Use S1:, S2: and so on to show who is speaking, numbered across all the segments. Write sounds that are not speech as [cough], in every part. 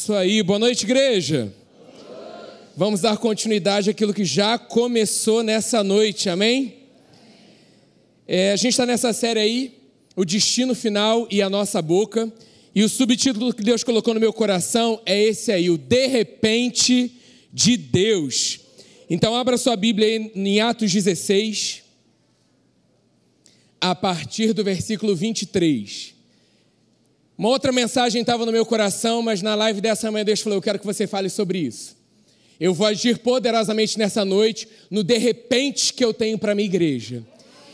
S1: Isso aí, boa noite, igreja. Vamos dar continuidade àquilo que já começou nessa noite, amém? É, a gente está nessa série aí, O Destino Final e a Nossa Boca, e o subtítulo que Deus colocou no meu coração é esse aí, o De Repente de Deus. Então, abra sua Bíblia aí em Atos 16, a partir do versículo 23. Uma outra mensagem estava no meu coração, mas na live dessa manhã Deus falou: Eu quero que você fale sobre isso. Eu vou agir poderosamente nessa noite, no de repente que eu tenho para a minha igreja.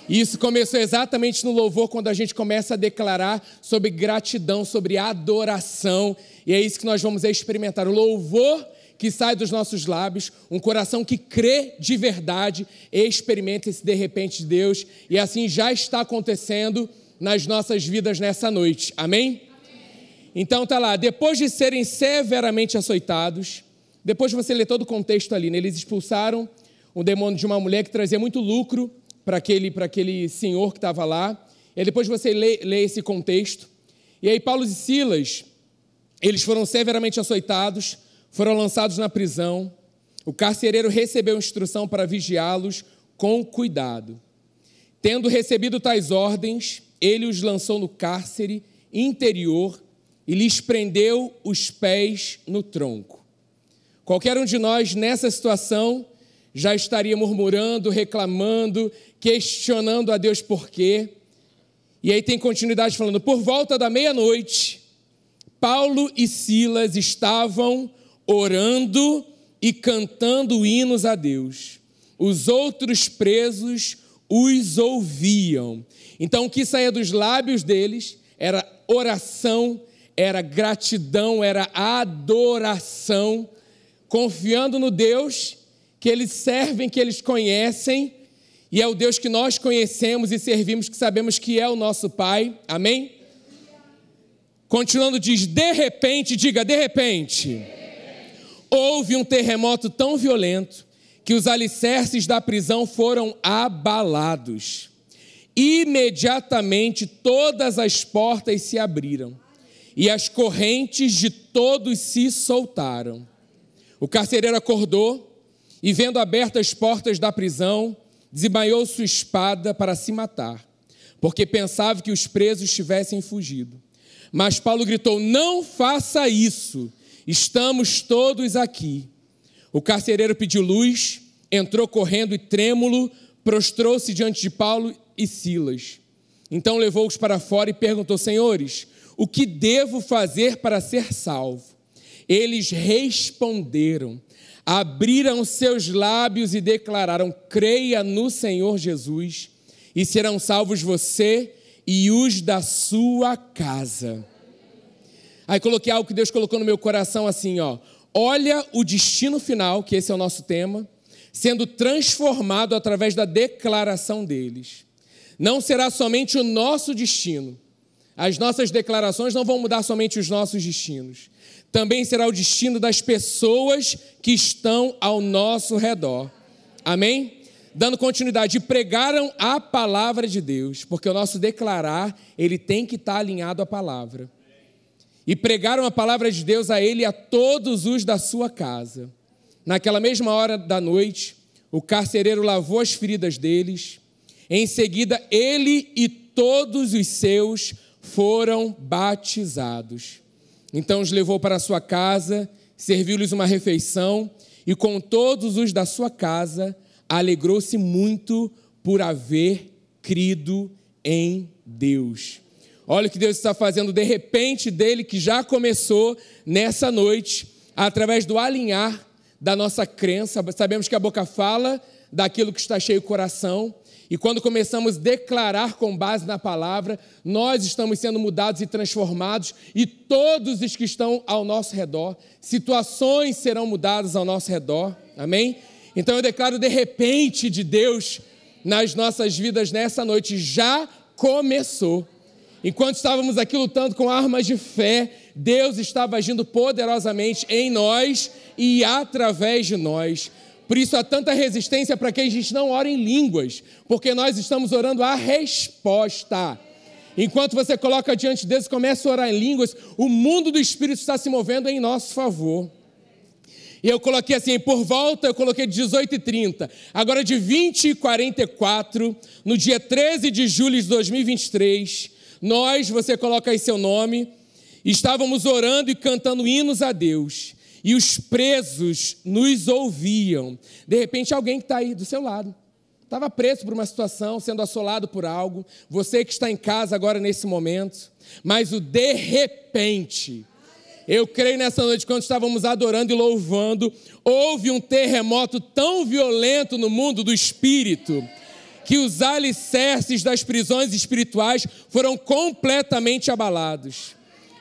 S1: E isso começou exatamente no louvor, quando a gente começa a declarar sobre gratidão, sobre adoração. E é isso que nós vamos experimentar. O louvor que sai dos nossos lábios, um coração que crê de verdade, experimenta esse de repente de Deus. E assim já está acontecendo nas nossas vidas nessa noite. Amém? Então tá lá, depois de serem severamente açoitados, depois de você ler todo o contexto ali, né, eles expulsaram um demônio de uma mulher que trazia muito lucro para aquele, aquele senhor que estava lá. E depois você lê, lê esse contexto. E aí Paulo e Silas, eles foram severamente açoitados, foram lançados na prisão. O carcereiro recebeu instrução para vigiá-los com cuidado. Tendo recebido tais ordens, ele os lançou no cárcere interior e lhes prendeu os pés no tronco. Qualquer um de nós nessa situação já estaria murmurando, reclamando, questionando a Deus por quê. E aí tem continuidade falando: por volta da meia-noite, Paulo e Silas estavam orando e cantando hinos a Deus. Os outros presos os ouviam. Então o que saía dos lábios deles era oração era gratidão, era adoração, confiando no Deus que eles servem, que eles conhecem, e é o Deus que nós conhecemos e servimos, que sabemos que é o nosso Pai. Amém? Continuando, diz: de repente, diga, de repente, houve um terremoto tão violento que os alicerces da prisão foram abalados. Imediatamente todas as portas se abriram e as correntes de todos se soltaram. O carcereiro acordou e, vendo abertas as portas da prisão, desembainhou sua espada para se matar, porque pensava que os presos tivessem fugido. Mas Paulo gritou: Não faça isso, estamos todos aqui. O carcereiro pediu luz, entrou correndo e trêmulo, prostrou-se diante de Paulo e Silas. Então levou-os para fora e perguntou: Senhores, o que devo fazer para ser salvo? Eles responderam, abriram seus lábios e declararam: Creia no Senhor Jesus, e serão salvos você e os da sua casa. Aí coloquei algo que Deus colocou no meu coração assim, ó. Olha o destino final, que esse é o nosso tema, sendo transformado através da declaração deles. Não será somente o nosso destino, as nossas declarações não vão mudar somente os nossos destinos, também será o destino das pessoas que estão ao nosso redor. Amém? Dando continuidade, pregaram a palavra de Deus, porque o nosso declarar, ele tem que estar alinhado à palavra. E pregaram a palavra de Deus a ele e a todos os da sua casa. Naquela mesma hora da noite, o carcereiro lavou as feridas deles. Em seguida, ele e todos os seus foram batizados. Então os levou para sua casa, serviu-lhes uma refeição e com todos os da sua casa alegrou-se muito por haver crido em Deus. Olha o que Deus está fazendo de repente dele, que já começou nessa noite, através do alinhar da nossa crença. Sabemos que a boca fala daquilo que está cheio o coração. E quando começamos a declarar com base na palavra, nós estamos sendo mudados e transformados, e todos os que estão ao nosso redor, situações serão mudadas ao nosso redor, amém? Então eu declaro de repente de Deus nas nossas vidas nessa noite, já começou. Enquanto estávamos aqui lutando com armas de fé, Deus estava agindo poderosamente em nós e através de nós. Por isso há tanta resistência para que a gente não ore em línguas, porque nós estamos orando a resposta. Enquanto você coloca diante de Deus e começa a orar em línguas, o mundo do Espírito está se movendo em nosso favor. E eu coloquei assim, por volta, eu coloquei 18 e 30. Agora de 20 e 44, no dia 13 de julho de 2023, nós, você coloca aí seu nome, estávamos orando e cantando hinos a Deus. E os presos nos ouviam. De repente, alguém que está aí do seu lado Estava preso por uma situação, sendo assolado por algo. Você que está em casa agora nesse momento. Mas o de repente, eu creio nessa noite, quando estávamos adorando e louvando, houve um terremoto tão violento no mundo do espírito que os alicerces das prisões espirituais foram completamente abalados.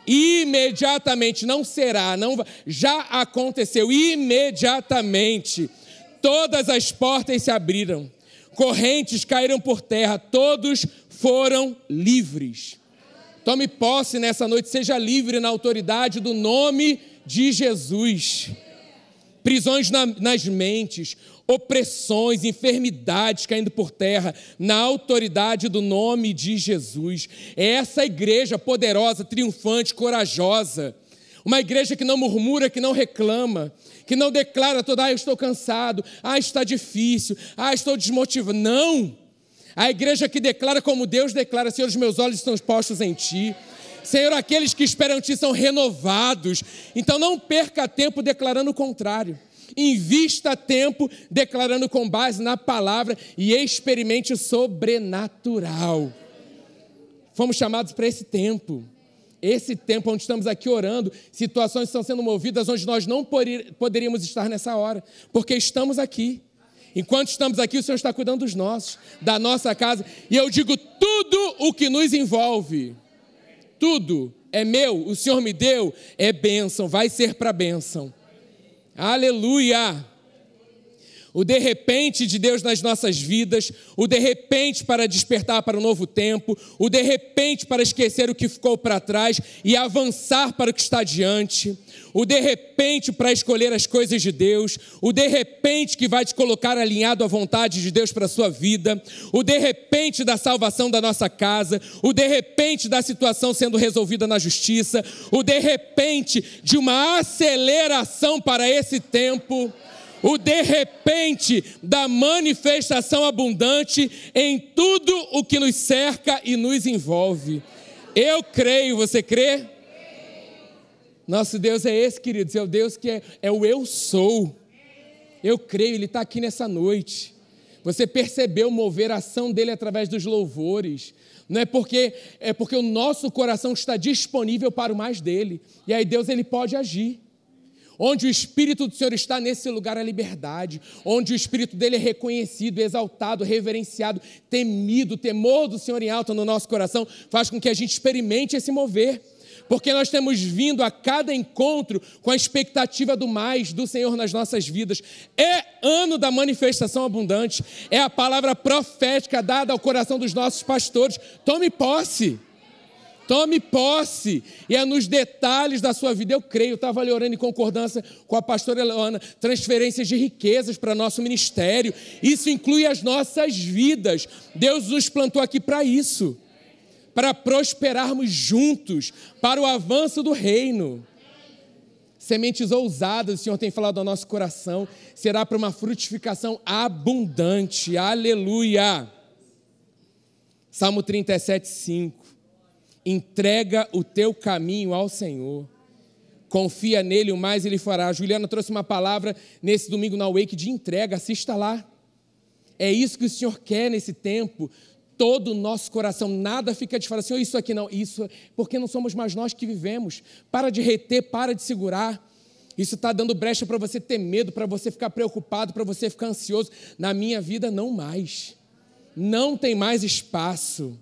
S1: Imediatamente, não será, não já aconteceu, imediatamente, todas as portas se abriram correntes caíram por terra, todos foram livres. Tome posse nessa noite, seja livre na autoridade do nome de Jesus. Prisões na, nas mentes, opressões, enfermidades caindo por terra, na autoridade do nome de Jesus. É essa igreja poderosa, triunfante, corajosa uma igreja que não murmura, que não reclama, que não declara toda, ah, eu estou cansado, ah, está difícil, ah, estou desmotivado. Não! A igreja que declara como Deus declara, Senhor, os meus olhos estão postos em Ti. Senhor, aqueles que esperam Ti são renovados. Então não perca tempo declarando o contrário. Invista tempo declarando com base na palavra e experimente o sobrenatural. Fomos chamados para esse tempo esse tempo onde estamos aqui orando, situações estão sendo movidas onde nós não poderíamos estar nessa hora, porque estamos aqui. Enquanto estamos aqui, o Senhor está cuidando dos nossos, da nossa casa. E eu digo: tudo o que nos envolve, tudo é meu, o Senhor me deu, é bênção, vai ser para bênção. Aleluia! O de repente de Deus nas nossas vidas, o de repente para despertar para um novo tempo, o de repente para esquecer o que ficou para trás e avançar para o que está diante, o de repente para escolher as coisas de Deus, o de repente que vai te colocar alinhado à vontade de Deus para a sua vida, o de repente da salvação da nossa casa, o de repente da situação sendo resolvida na justiça, o de repente de uma aceleração para esse tempo o de repente da manifestação abundante em tudo o que nos cerca e nos envolve. Eu creio, você crê? Nosso Deus é esse, queridos, é o Deus que é, é o eu sou. Eu creio, Ele está aqui nessa noite. Você percebeu mover a ação dele através dos louvores. Não é porque é porque o nosso coração está disponível para o mais dele. E aí Deus ele pode agir. Onde o Espírito do Senhor está nesse lugar a liberdade, onde o Espírito dele é reconhecido, exaltado, reverenciado, temido, temor do Senhor em alta no nosso coração, faz com que a gente experimente esse mover. Porque nós temos vindo a cada encontro com a expectativa do mais do Senhor nas nossas vidas. É ano da manifestação abundante, é a palavra profética dada ao coração dos nossos pastores. Tome posse. Tome posse. E é nos detalhes da sua vida, eu creio, estava ali orando em concordância com a pastora Eleona, transferências de riquezas para nosso ministério. Isso inclui as nossas vidas. Deus nos plantou aqui para isso. Para prosperarmos juntos, para o avanço do reino. Sementes ousadas, o Senhor tem falado ao nosso coração, será para uma frutificação abundante. Aleluia. Salmo 37, 5. Entrega o teu caminho ao Senhor. Confia nele, o mais ele fará. A Juliana trouxe uma palavra nesse domingo na Wake de entrega, assista lá. É isso que o Senhor quer nesse tempo. Todo o nosso coração, nada fica de falar, Senhor, isso aqui não, isso, porque não somos mais nós que vivemos. Para de reter, para de segurar. Isso está dando brecha para você ter medo, para você ficar preocupado, para você ficar ansioso. Na minha vida, não mais. Não tem mais espaço.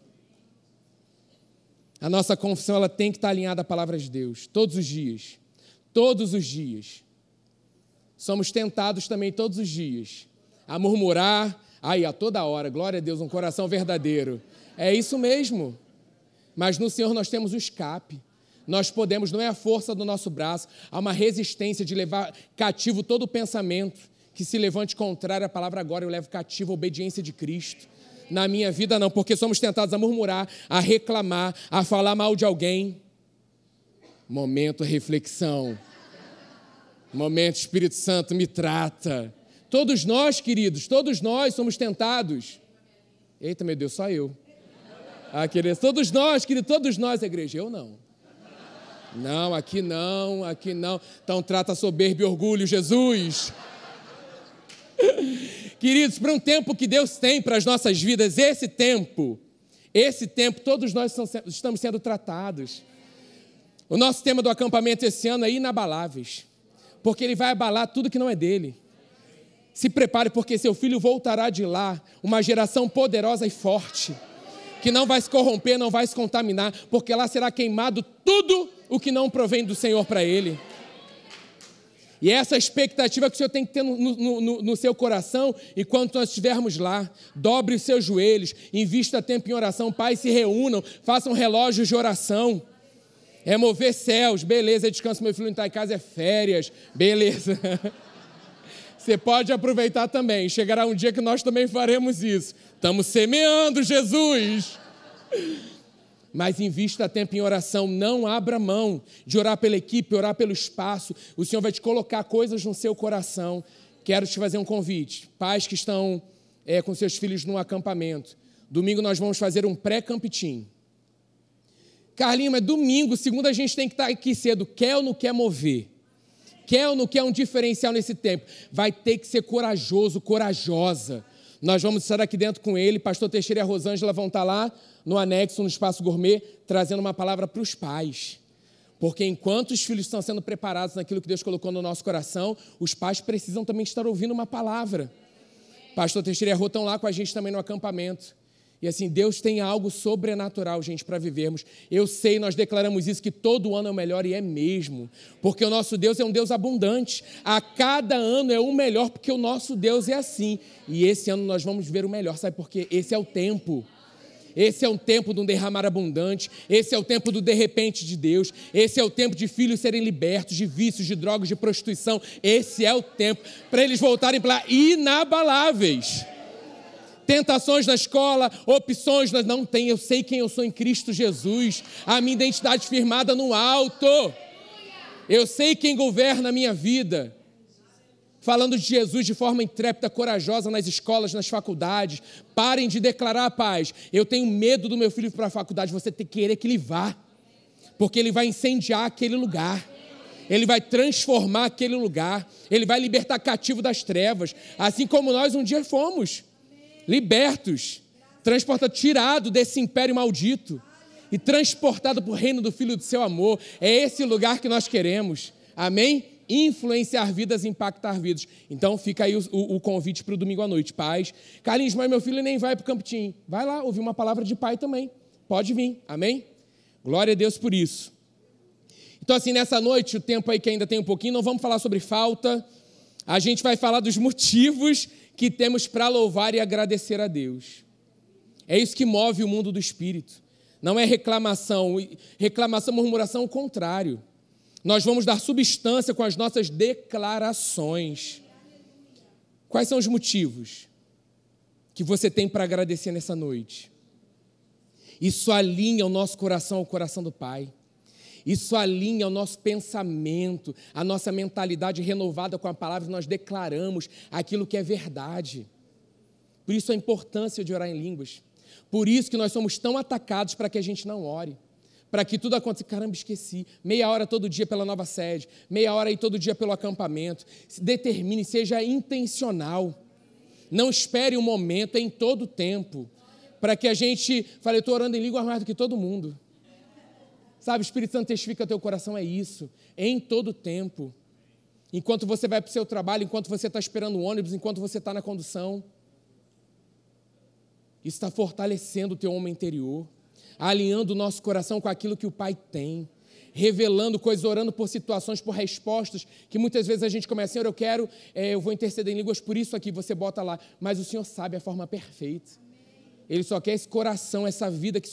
S1: A nossa confissão ela tem que estar alinhada à palavra de Deus, todos os dias. Todos os dias. Somos tentados também todos os dias a murmurar, aí a toda hora, glória a Deus, um coração verdadeiro. É isso mesmo. Mas no Senhor nós temos o escape. Nós podemos, não é a força do nosso braço, há uma resistência de levar cativo todo o pensamento que se levante contrário à palavra agora, eu levo cativo a obediência de Cristo. Na minha vida, não, porque somos tentados a murmurar, a reclamar, a falar mal de alguém. Momento reflexão. Momento Espírito Santo me trata. Todos nós, queridos, todos nós somos tentados. Eita, meu Deus, só eu. Ah, queridos, todos nós, queridos, todos nós, igreja. Eu não. Não, aqui não, aqui não. Então trata soberba e orgulho, Jesus. [laughs] Queridos, para um tempo que Deus tem para as nossas vidas, esse tempo, esse tempo, todos nós estamos sendo tratados. O nosso tema do acampamento esse ano é inabaláveis, porque ele vai abalar tudo que não é dele. Se prepare, porque seu filho voltará de lá, uma geração poderosa e forte, que não vai se corromper, não vai se contaminar, porque lá será queimado tudo o que não provém do Senhor para ele. E é essa expectativa que o Senhor tem que ter no, no, no, no, seu coração enquanto nós estivermos lá. Dobre os seus joelhos, invista tempo em oração. Pais, se reúnam, façam relógios de oração. É mover céus, beleza, descanso, meu filho não está em casa, é férias, beleza. [laughs] Você pode aproveitar também. Chegará um dia que nós também faremos isso. Estamos semeando, Jesus mas invista tempo em oração. Não abra mão de orar pela equipe, orar pelo espaço. O Senhor vai te colocar coisas no seu coração. Quero te fazer um convite. Pais que estão é, com seus filhos no acampamento. Domingo nós vamos fazer um pré-campitim. Carlinhos, mas domingo, segunda a gente tem que estar aqui cedo. Quer ou não quer mover? Quer ou não quer um diferencial nesse tempo? Vai ter que ser corajoso, corajosa. Nós vamos estar aqui dentro com ele. Pastor Teixeira e a Rosângela vão estar lá no anexo, no espaço gourmet, trazendo uma palavra para os pais. Porque enquanto os filhos estão sendo preparados naquilo que Deus colocou no nosso coração, os pais precisam também estar ouvindo uma palavra. Pastor Teixeira e a Rô estão lá com a gente também no acampamento. E assim, Deus tem algo sobrenatural, gente, para vivermos. Eu sei, nós declaramos isso, que todo ano é o melhor e é mesmo. Porque o nosso Deus é um Deus abundante. A cada ano é o melhor, porque o nosso Deus é assim. E esse ano nós vamos ver o melhor, sabe por quê? Esse é o tempo. Esse é o tempo de um derramar abundante. Esse é o tempo do de repente de Deus. Esse é o tempo de filhos serem libertos de vícios, de drogas, de prostituição. Esse é o tempo para eles voltarem para inabaláveis. Tentações na escola, opções, nós não tem. Eu sei quem eu sou em Cristo Jesus. A minha identidade firmada no alto. Eu sei quem governa a minha vida falando de Jesus de forma intrépida, corajosa nas escolas, nas faculdades. Parem de declarar a paz. Eu tenho medo do meu filho ir para a faculdade. Você tem que querer que ele vá, porque ele vai incendiar aquele lugar. Ele vai transformar aquele lugar. Ele vai libertar cativo das trevas, assim como nós um dia fomos libertos, transportados, tirado desse império maldito e transportado para o reino do Filho do seu amor. É esse lugar que nós queremos. Amém? influenciar vidas, impactar vidas. Então fica aí o, o, o convite para o domingo à noite. Pais, Carlinhos, mas meu filho nem vai para o Campitim. Vai lá ouvir uma palavra de pai também. Pode vir, amém? Glória a Deus por isso. Então, assim, nessa noite, o tempo aí que ainda tem um pouquinho, não vamos falar sobre falta. A gente vai falar dos [laughs] motivos que temos para louvar e agradecer a Deus. É isso que move o mundo do espírito. Não é reclamação, reclamação, murmuração, o contrário. Nós vamos dar substância com as nossas declarações. Quais são os motivos que você tem para agradecer nessa noite? Isso alinha o nosso coração ao coração do Pai. Isso alinha o nosso pensamento, a nossa mentalidade renovada com a palavra, nós declaramos aquilo que é verdade. Por isso a importância de orar em línguas. Por isso que nós somos tão atacados para que a gente não ore para que tudo aconteça. Caramba, esqueci. Meia hora todo dia pela nova sede, meia hora aí todo dia pelo acampamento. Determine, seja intencional. Não espere um momento, é em todo tempo. Para que a gente fale, eu estou orando em língua mais do que todo mundo. Sabe, o Espírito Santo testifica teu coração, é isso. Em todo tempo. Enquanto você vai para o seu trabalho, enquanto você está esperando o ônibus, enquanto você está na condução. Isso está fortalecendo o teu homem interior alinhando o nosso coração com aquilo que o Pai tem, revelando coisas, orando por situações, por respostas, que muitas vezes a gente começa, Senhor, eu quero, é, eu vou interceder em línguas por isso aqui, você bota lá, mas o Senhor sabe a forma perfeita. Ele só quer esse coração, essa vida que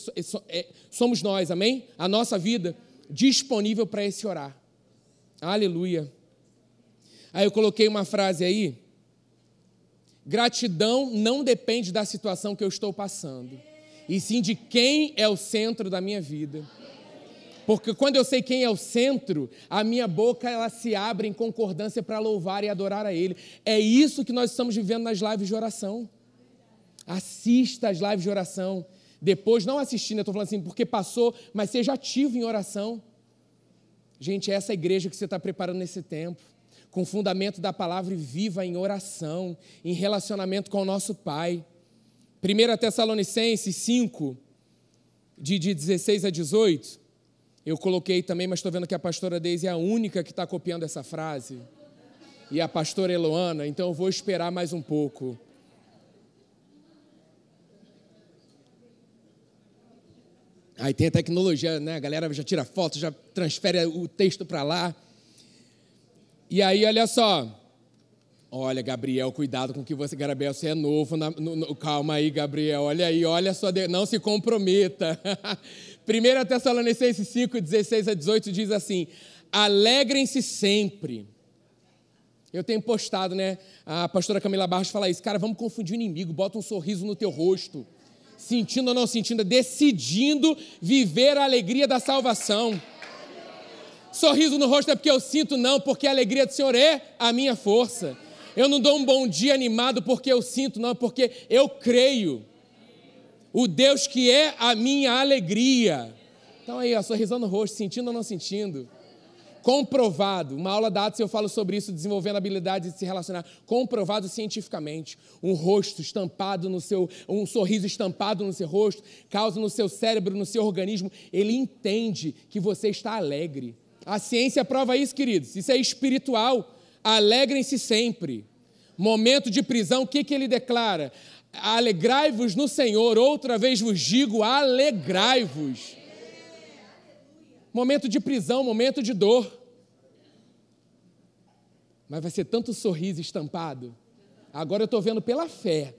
S1: é, somos nós, amém? A nossa vida disponível para esse orar. Aleluia. Aí eu coloquei uma frase aí Gratidão não depende da situação que eu estou passando, e sim de quem é o centro da minha vida. Porque quando eu sei quem é o centro, a minha boca ela se abre em concordância para louvar e adorar a Ele. É isso que nós estamos vivendo nas lives de oração. Assista as lives de oração. Depois, não assistindo, eu estou falando assim, porque passou, mas seja ativo em oração. Gente, é essa igreja que você está preparando nesse tempo, com fundamento da palavra e viva em oração, em relacionamento com o nosso Pai. 1 Tessalonicenses 5, de, de 16 a 18, eu coloquei também, mas estou vendo que a pastora Deise é a única que está copiando essa frase. E a pastora Eloana, então eu vou esperar mais um pouco. Aí tem a tecnologia, né? A galera já tira foto, já transfere o texto para lá. E aí, olha só. Olha, Gabriel, cuidado com que você, Gabriel, você é novo. Na, no, no, calma aí, Gabriel. Olha aí, olha só, não se comprometa. [laughs] 1 Tessalonicenses 5, 16 a 18 diz assim: Alegrem-se sempre. Eu tenho postado, né? A pastora Camila Barros fala isso. Cara, vamos confundir o inimigo, bota um sorriso no teu rosto sentindo ou não sentindo, decidindo viver a alegria da salvação. Sorriso no rosto é porque eu sinto, não, porque a alegria do Senhor é a minha força. Eu não dou um bom dia animado porque eu sinto, não, porque eu creio. O Deus que é a minha alegria. Então aí, ó, sorrisão no rosto, sentindo ou não sentindo comprovado. Uma aula da Atos eu falo sobre isso, desenvolvendo a habilidade de se relacionar. Comprovado cientificamente. Um rosto estampado no seu, um sorriso estampado no seu rosto, causa no seu cérebro, no seu organismo, ele entende que você está alegre. A ciência prova isso, queridos. Isso é espiritual. Alegrem-se sempre. Momento de prisão, o que, que ele declara? Alegrai-vos no Senhor, outra vez vos digo, alegrai-vos momento de prisão, momento de dor. Mas vai ser tanto sorriso estampado. Agora eu estou vendo pela fé.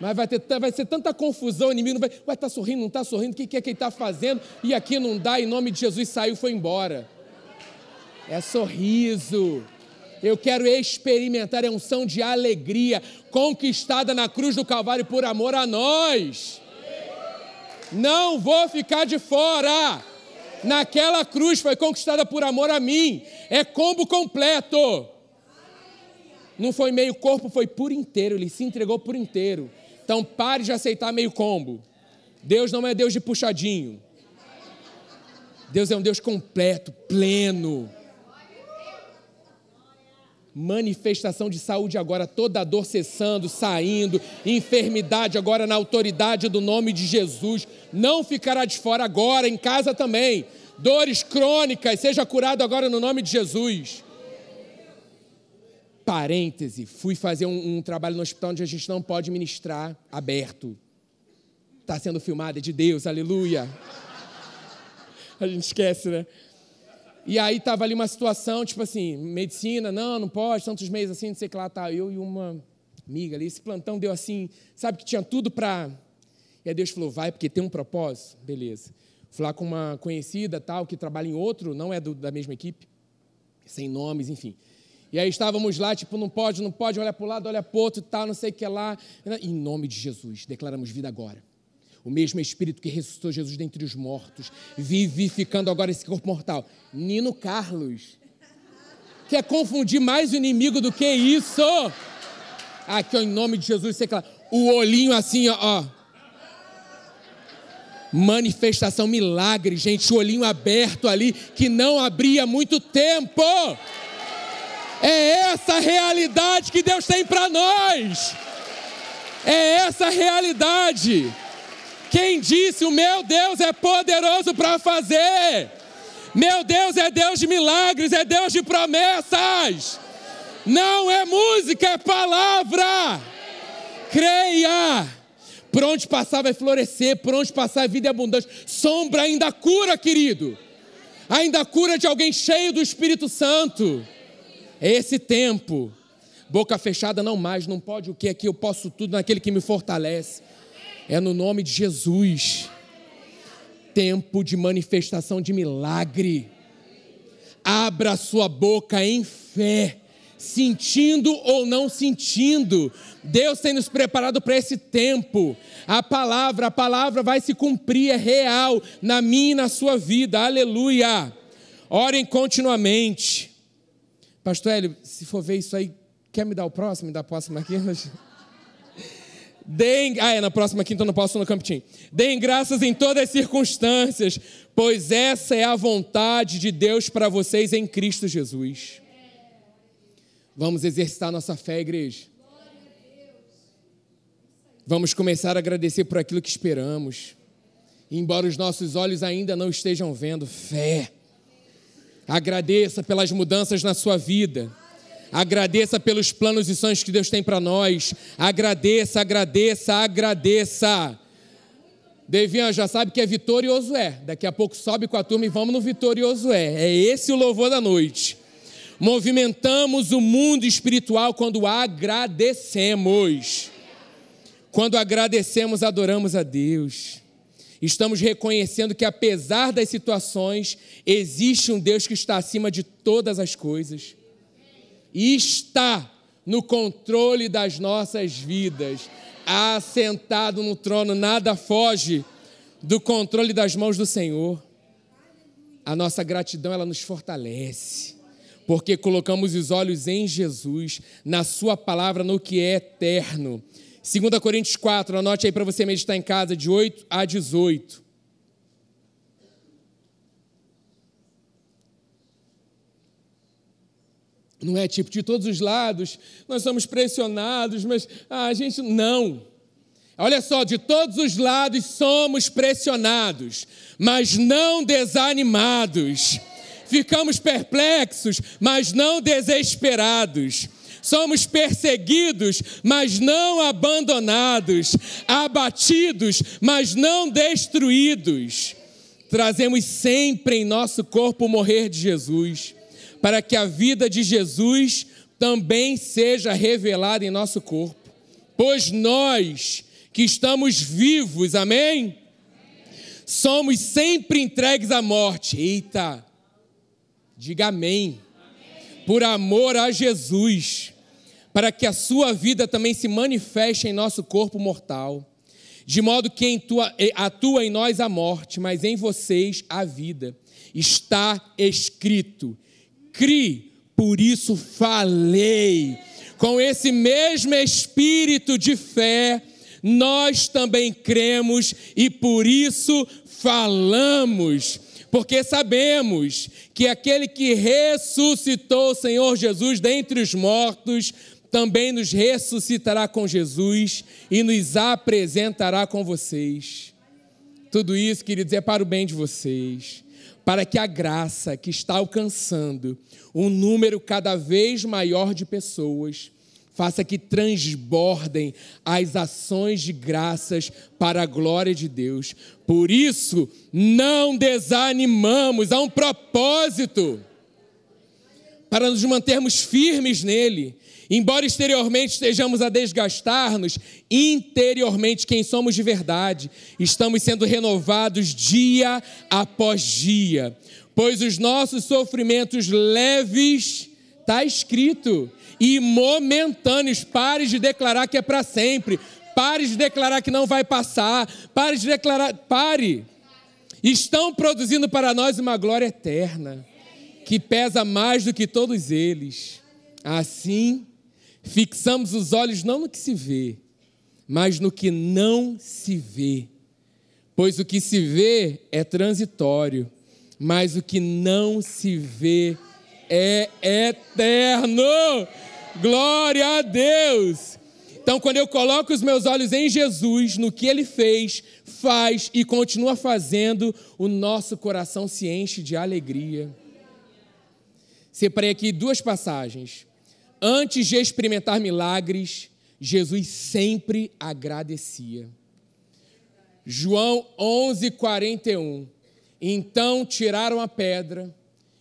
S1: Mas vai, ter, vai ser tanta confusão, o inimigo vai. Ué, está sorrindo, não está sorrindo, o que, que é que ele está fazendo? E aqui não dá, em nome de Jesus saiu, foi embora. É sorriso. Eu quero experimentar a unção de alegria conquistada na cruz do Calvário por amor a nós. Não vou ficar de fora naquela cruz foi conquistada por amor a mim. É combo completo. Não foi meio corpo, foi por inteiro. Ele se entregou por inteiro. Então pare de aceitar meio combo. Deus não é Deus de puxadinho. Deus é um Deus completo, pleno manifestação de saúde agora, toda a dor cessando, saindo, enfermidade agora na autoridade do nome de Jesus. Não ficará de fora agora, em casa também. Dores crônicas, seja curado agora no nome de Jesus. Parêntese, fui fazer um, um trabalho no hospital onde a gente não pode ministrar aberto. Está sendo filmado, é de Deus, aleluia. A gente esquece, né? E aí tava ali uma situação, tipo assim, medicina, não, não pode, tantos meses assim, não sei o que lá, tá. Eu e uma amiga ali, esse plantão deu assim, sabe que tinha tudo para. E aí Deus falou, vai, porque tem um propósito. Beleza. Fui lá com uma conhecida, tal, que trabalha em outro, não é do, da mesma equipe, sem nomes, enfim. E aí estávamos lá, tipo, não pode, não pode, olha para o lado, olha para o outro, tal, não sei o que lá. Em nome de Jesus, declaramos vida agora. O mesmo Espírito que ressuscitou Jesus dentre os mortos, vivificando agora esse corpo mortal. Nino Carlos. Quer confundir mais o inimigo do que isso? Aqui, ó, em nome de Jesus, você claro. O olhinho assim, ó. Manifestação, milagre, gente. O olhinho aberto ali, que não abria muito tempo. É essa realidade que Deus tem para nós. É essa realidade. Quem disse: O meu Deus é poderoso para fazer. Meu Deus é Deus de milagres, é Deus de promessas. Não é música, é palavra. Creia. Por onde passar vai florescer, por onde passar a vida é abundante. Sombra ainda cura, querido. Ainda cura de alguém cheio do Espírito Santo. É esse tempo. Boca fechada não mais, não pode o que aqui eu posso tudo naquele que me fortalece. É no nome de Jesus. Tempo de manifestação de milagre. Abra sua boca em fé. sentindo ou não sentindo. Deus tem nos preparado para esse tempo. A palavra, a palavra vai se cumprir, é real na minha e na sua vida. Aleluia. Orem continuamente. Pastor Hélio, se for ver isso aí, quer me dar o próximo? Me dá a próxima aqui? Deem, ah, é na próxima aqui, então não posso no campetim. Deem graças em todas as circunstâncias, pois essa é a vontade de Deus para vocês em Cristo Jesus. Vamos exercitar nossa fé, igreja. Vamos começar a agradecer por aquilo que esperamos. Embora os nossos olhos ainda não estejam vendo, fé. Agradeça pelas mudanças na sua vida. Agradeça pelos planos e sonhos que Deus tem para nós. Agradeça, agradeça, agradeça. Devian já sabe que é vitorioso é. Daqui a pouco sobe com a turma e vamos no vitorioso é. É esse o louvor da noite. Movimentamos o mundo espiritual quando agradecemos. Quando agradecemos, adoramos a Deus. Estamos reconhecendo que, apesar das situações, existe um Deus que está acima de todas as coisas e está no controle das nossas vidas, assentado no trono, nada foge do controle das mãos do Senhor. A nossa gratidão ela nos fortalece, porque colocamos os olhos em Jesus, na Sua palavra, no que é eterno. 2 Coríntios 4, anote aí para você meditar em casa, de 8 a 18. Não é tipo de todos os lados, nós somos pressionados, mas ah, a gente não. Olha só, de todos os lados somos pressionados, mas não desanimados. Ficamos perplexos, mas não desesperados. Somos perseguidos, mas não abandonados. Abatidos, mas não destruídos. Trazemos sempre em nosso corpo o morrer de Jesus para que a vida de Jesus também seja revelada em nosso corpo. Pois nós que estamos vivos, amém? Somos sempre entregues à morte. Eita, diga amém. Por amor a Jesus, para que a sua vida também se manifeste em nosso corpo mortal. De modo que atua em nós a morte, mas em vocês a vida. Está escrito: crie, por isso falei. Com esse mesmo espírito de fé, nós também cremos e por isso falamos. Porque sabemos que aquele que ressuscitou o Senhor Jesus dentre os mortos, também nos ressuscitará com Jesus e nos apresentará com vocês. Tudo isso, queridos, é para o bem de vocês para que a graça que está alcançando um número cada vez maior de pessoas faça que transbordem as ações de graças para a glória de Deus. Por isso, não desanimamos, há um propósito para nos mantermos firmes nele. Embora exteriormente estejamos a desgastar-nos, interiormente, quem somos de verdade, estamos sendo renovados dia após dia. Pois os nossos sofrimentos leves, está escrito, e momentâneos, pare de declarar que é para sempre, pare de declarar que não vai passar, pare de declarar, pare. Estão produzindo para nós uma glória eterna, que pesa mais do que todos eles. Assim, Fixamos os olhos não no que se vê, mas no que não se vê. Pois o que se vê é transitório, mas o que não se vê é eterno. Glória a Deus! Então, quando eu coloco os meus olhos em Jesus, no que ele fez, faz e continua fazendo, o nosso coração se enche de alegria. Separei aqui duas passagens. Antes de experimentar milagres, Jesus sempre agradecia. João 11, 41. Então tiraram a pedra.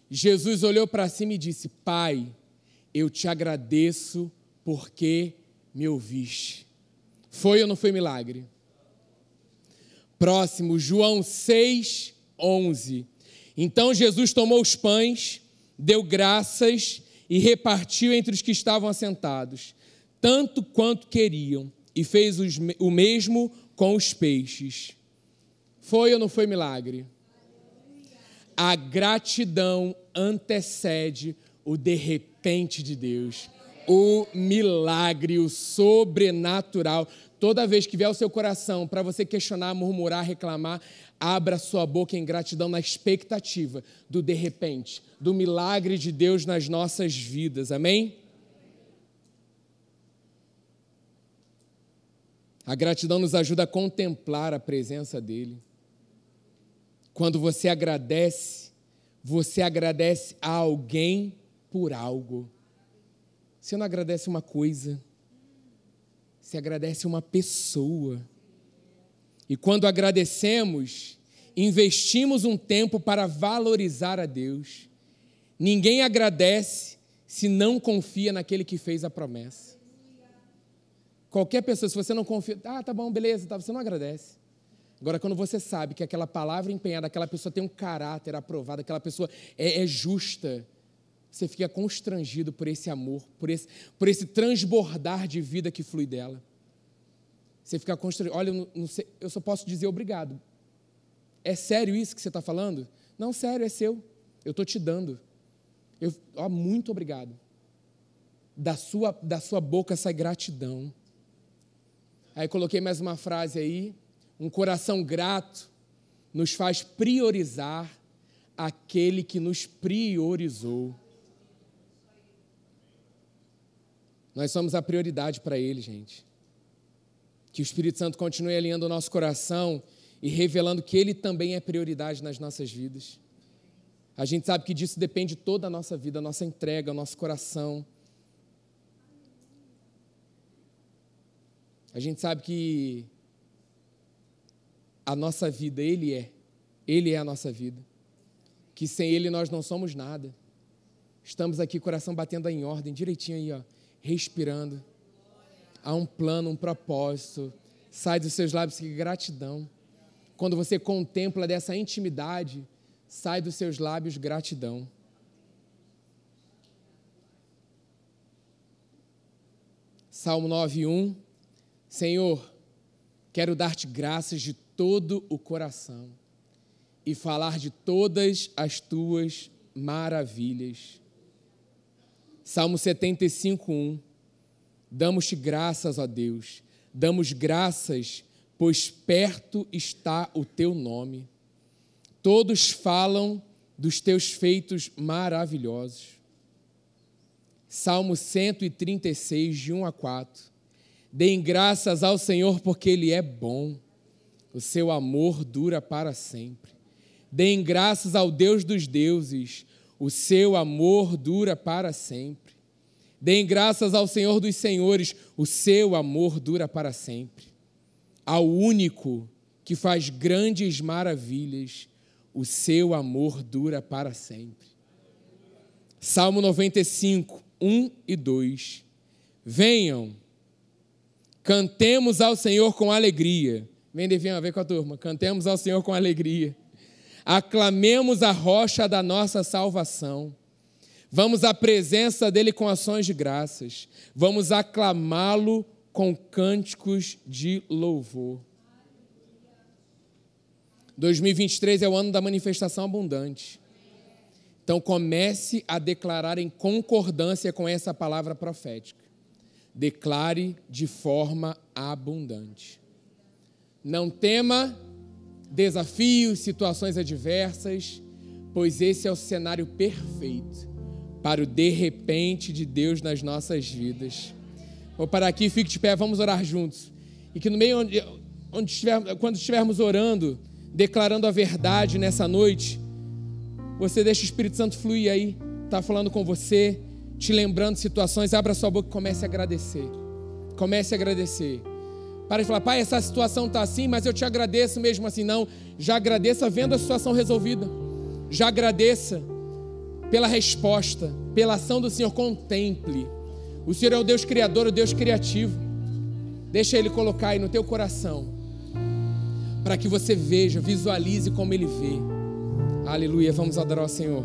S1: Jesus olhou para cima e disse: Pai, eu te agradeço porque me ouviste. Foi ou não foi milagre? Próximo, João 6, 11. Então Jesus tomou os pães, deu graças e repartiu entre os que estavam assentados, tanto quanto queriam, e fez o mesmo com os peixes. Foi ou não foi milagre? A gratidão antecede o de repente de Deus, o milagre, o sobrenatural. Toda vez que vier o seu coração para você questionar, murmurar, reclamar, abra sua boca em gratidão na expectativa do de repente, do milagre de Deus nas nossas vidas. Amém? A gratidão nos ajuda a contemplar a presença dele. Quando você agradece, você agradece a alguém por algo. Você não agradece uma coisa, você agradece uma pessoa. E quando agradecemos, investimos um tempo para valorizar a Deus. Ninguém agradece se não confia naquele que fez a promessa. Qualquer pessoa, se você não confia, ah, tá bom, beleza, tá, você não agradece. Agora, quando você sabe que aquela palavra empenhada, aquela pessoa tem um caráter aprovado, aquela pessoa é, é justa, você fica constrangido por esse amor, por esse, por esse transbordar de vida que flui dela. Você fica constrangido. Olha, eu, não sei, eu só posso dizer obrigado. É sério isso que você está falando? Não, sério, é seu. Eu estou te dando. Eu, ó, muito obrigado. Da sua, da sua boca sai gratidão. Aí coloquei mais uma frase aí. Um coração grato nos faz priorizar aquele que nos priorizou. Nós somos a prioridade para Ele, gente. Que o Espírito Santo continue alinhando o nosso coração e revelando que Ele também é prioridade nas nossas vidas. A gente sabe que disso depende toda a nossa vida, a nossa entrega, o nosso coração. A gente sabe que a nossa vida, Ele é. Ele é a nossa vida. Que sem Ele nós não somos nada. Estamos aqui, coração batendo em ordem, direitinho aí, ó respirando. Há um plano, um propósito. Sai dos seus lábios que gratidão. Quando você contempla dessa intimidade, sai dos seus lábios gratidão. Salmo 9:1 Senhor, quero dar-te graças de todo o coração e falar de todas as tuas maravilhas. Salmo 75, 1. Damos-te graças, ó Deus, damos graças, pois perto está o teu nome. Todos falam dos teus feitos maravilhosos. Salmo 136, de 1 a 4. Deem graças ao Senhor, porque Ele é bom, o seu amor dura para sempre. Deem graças ao Deus dos deuses, o seu amor dura para sempre. Deem graças ao Senhor dos Senhores, o seu amor dura para sempre. Ao único que faz grandes maravilhas, o seu amor dura para sempre. Salmo 95, 1 e 2. Venham, cantemos ao Senhor com alegria. Vem, Devian, vem com a turma. Cantemos ao Senhor com alegria aclamemos a rocha da nossa salvação. Vamos à presença dele com ações de graças. Vamos aclamá-lo com cânticos de louvor. 2023 é o ano da manifestação abundante. Então comece a declarar em concordância com essa palavra profética. Declare de forma abundante. Não tema desafios, situações adversas, pois esse é o cenário perfeito para o de repente de Deus nas nossas vidas. Vou parar aqui, fique de pé, vamos orar juntos. E que no meio onde, onde estiver, quando estivermos orando, declarando a verdade nessa noite, você deixa o Espírito Santo fluir aí, está falando com você, te lembrando situações, abra sua boca e comece a agradecer. Comece a agradecer. Para de falar, pai, essa situação está assim, mas eu te agradeço mesmo assim. Não, já agradeça vendo a situação resolvida. Já agradeça pela resposta, pela ação do Senhor. Contemple. O Senhor é o Deus criador, o Deus criativo. Deixa Ele colocar aí no teu coração. Para que você veja, visualize como Ele vê. Aleluia. Vamos adorar o Senhor.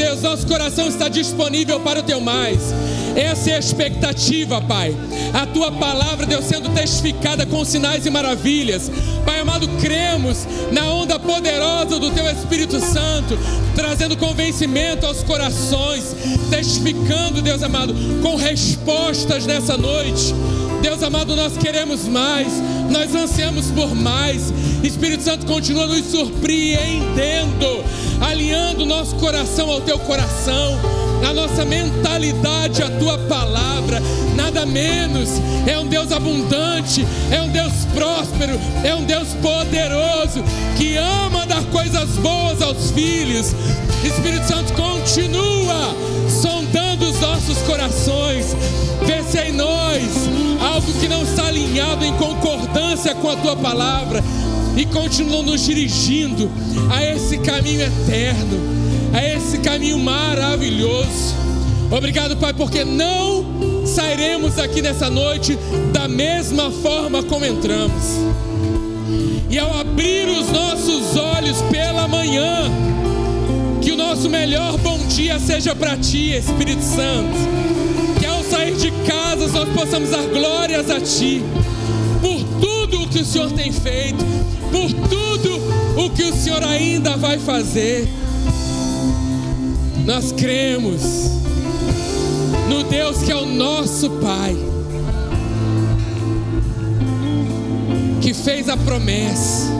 S2: Deus.
S1: Nosso coração está disponível para o teu mais. Essa é a expectativa, Pai. A tua palavra, Deus, sendo testificada com sinais e maravilhas. Pai amado, cremos na onda poderosa do teu Espírito Santo, trazendo convencimento aos corações, testificando, Deus amado, com respostas nessa noite. Deus amado, nós queremos mais, nós ansiamos por mais. Espírito Santo continua nos surpreendendo, alinhando nosso coração ao teu coração, a nossa mentalidade à tua palavra, nada menos. É um Deus abundante, é um Deus próspero, é um Deus poderoso que ama dar coisas boas aos filhos. Espírito Santo continua sondando nossos corações, vê se em nós algo que não está alinhado em concordância com a tua palavra e continua nos dirigindo a esse caminho eterno, a esse caminho maravilhoso. Obrigado, Pai, porque não sairemos aqui nessa noite da mesma forma como entramos. E ao abrir os nossos olhos pela manhã, que o nosso melhor bom dia seja para Ti, Espírito Santo. Que ao sair de casa nós possamos dar glórias a Ti, por tudo o que o Senhor tem feito, por tudo o que o Senhor ainda vai fazer. Nós cremos no Deus que é o nosso Pai, que fez a promessa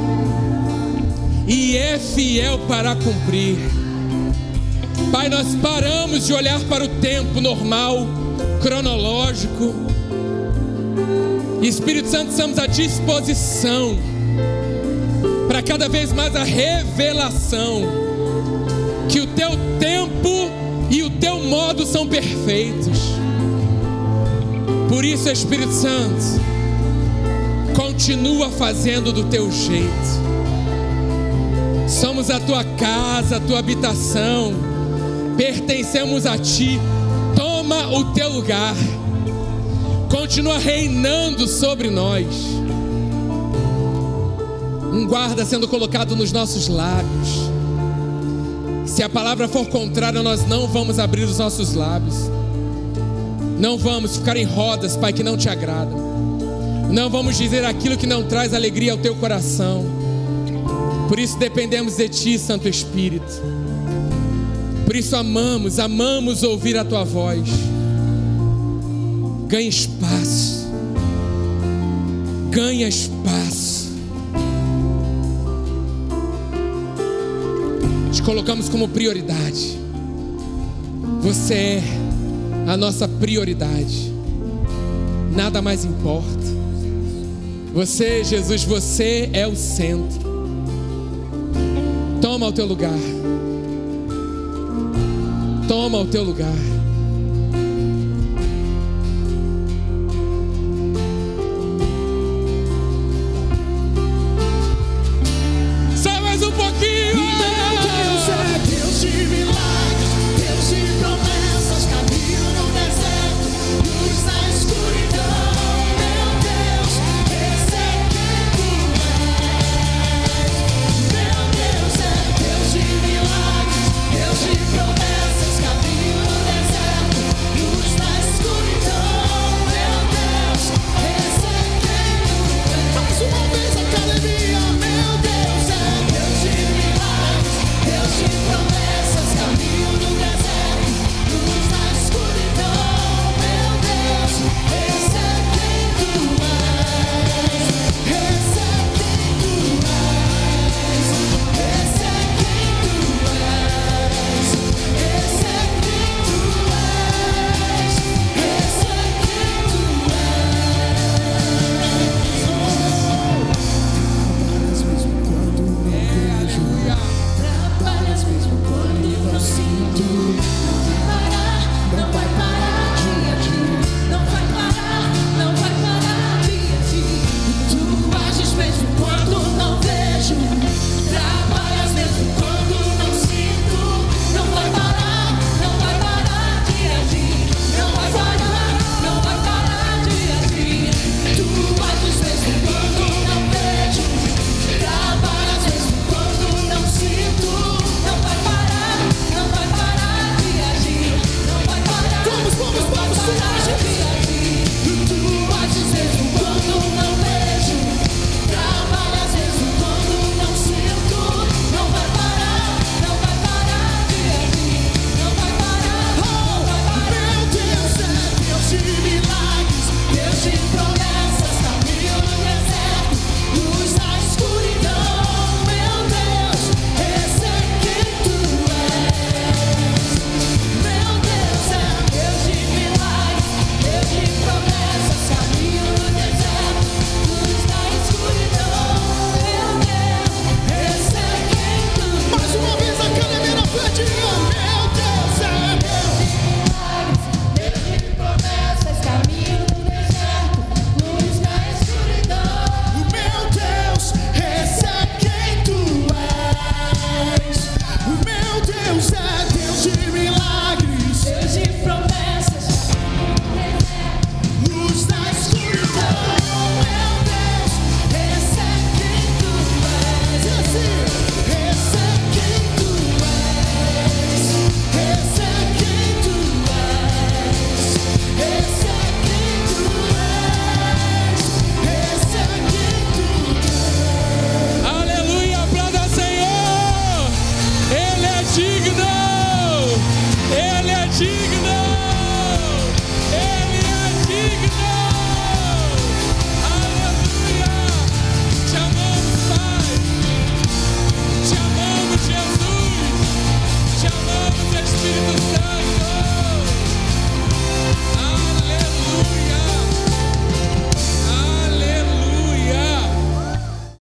S1: e é fiel para cumprir. Pai, nós paramos de olhar para o tempo normal, cronológico. Espírito Santo, estamos à disposição para cada vez mais a revelação que o teu tempo e o teu modo são perfeitos. Por isso, Espírito Santo, continua fazendo do teu jeito. Somos a tua casa, a tua habitação, pertencemos a ti. Toma o teu lugar, continua reinando sobre nós. Um guarda sendo colocado nos nossos lábios. Se a palavra for contrária, nós não vamos abrir os nossos lábios. Não vamos ficar em rodas, Pai, que não te agradam. Não vamos dizer aquilo que não traz alegria ao teu coração. Por isso dependemos de Ti, Santo Espírito. Por isso amamos, amamos ouvir a Tua voz. Ganha espaço. Ganha espaço. Te colocamos como prioridade. Você é a nossa prioridade. Nada mais importa. Você, Jesus, você é o centro. Toma o teu lugar. Toma o teu lugar.